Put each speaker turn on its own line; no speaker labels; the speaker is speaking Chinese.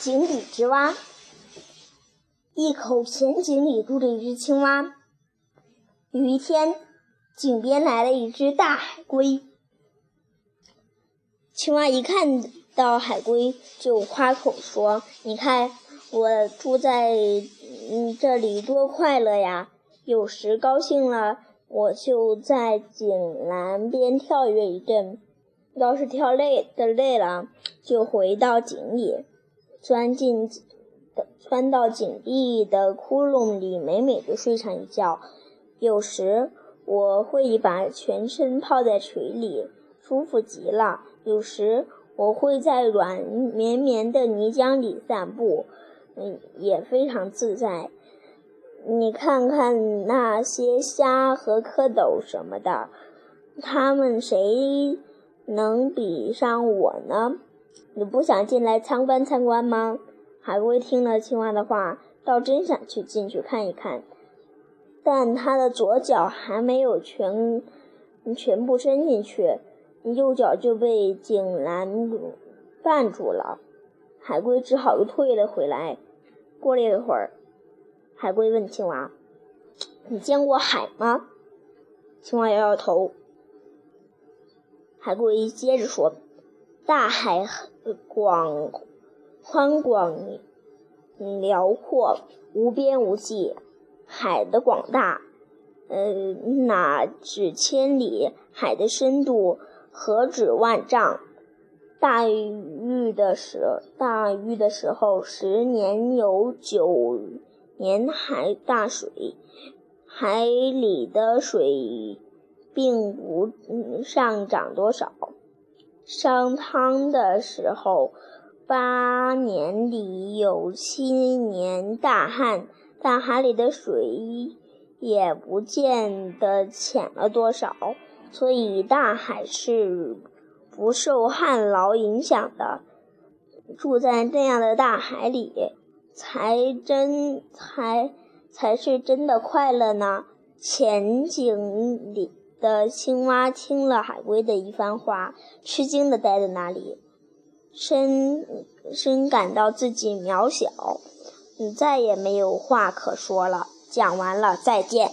井底之蛙。一口浅井里住着一只青蛙。有一天，井边来了一只大海龟。青蛙一看到海龟，就夸口说：“你看，我住在嗯这里多快乐呀！有时高兴了，我就在井栏边跳跃一阵；要是跳累的累了，就回到井里，钻进的钻到井壁的窟窿里，美美的睡上一觉。有时我会把全身泡在水里，舒服极了。”有时我会在软绵绵的泥浆里散步，嗯，也非常自在。你看看那些虾和蝌蚪什么的，他们谁能比上我呢？你不想进来参观参观吗？海龟听了青蛙的话，倒真想去进去看一看，但他的左脚还没有全全部伸进去。右脚就被井栏绊住了，海龟只好又退了回来。过了一会儿，海龟问青蛙：“你见过海吗？”青蛙摇摇头。海龟接着说：“大海广宽广辽阔，无边无际。海的广大，呃，哪止千里？海的深度。”何止万丈？大禹的时，大禹的时候，十年有九年海大水，海里的水并不上涨多少。商汤的时候，八年里有七年大旱，大海里的水也不见得浅了多少。所以，大海是不受旱涝影响的。住在这样的大海里，才真才才是真的快乐呢。浅井里的青蛙听了海龟的一番话，吃惊的呆在那里，深深感到自己渺小，你再也没有话可说了。讲完了，再见。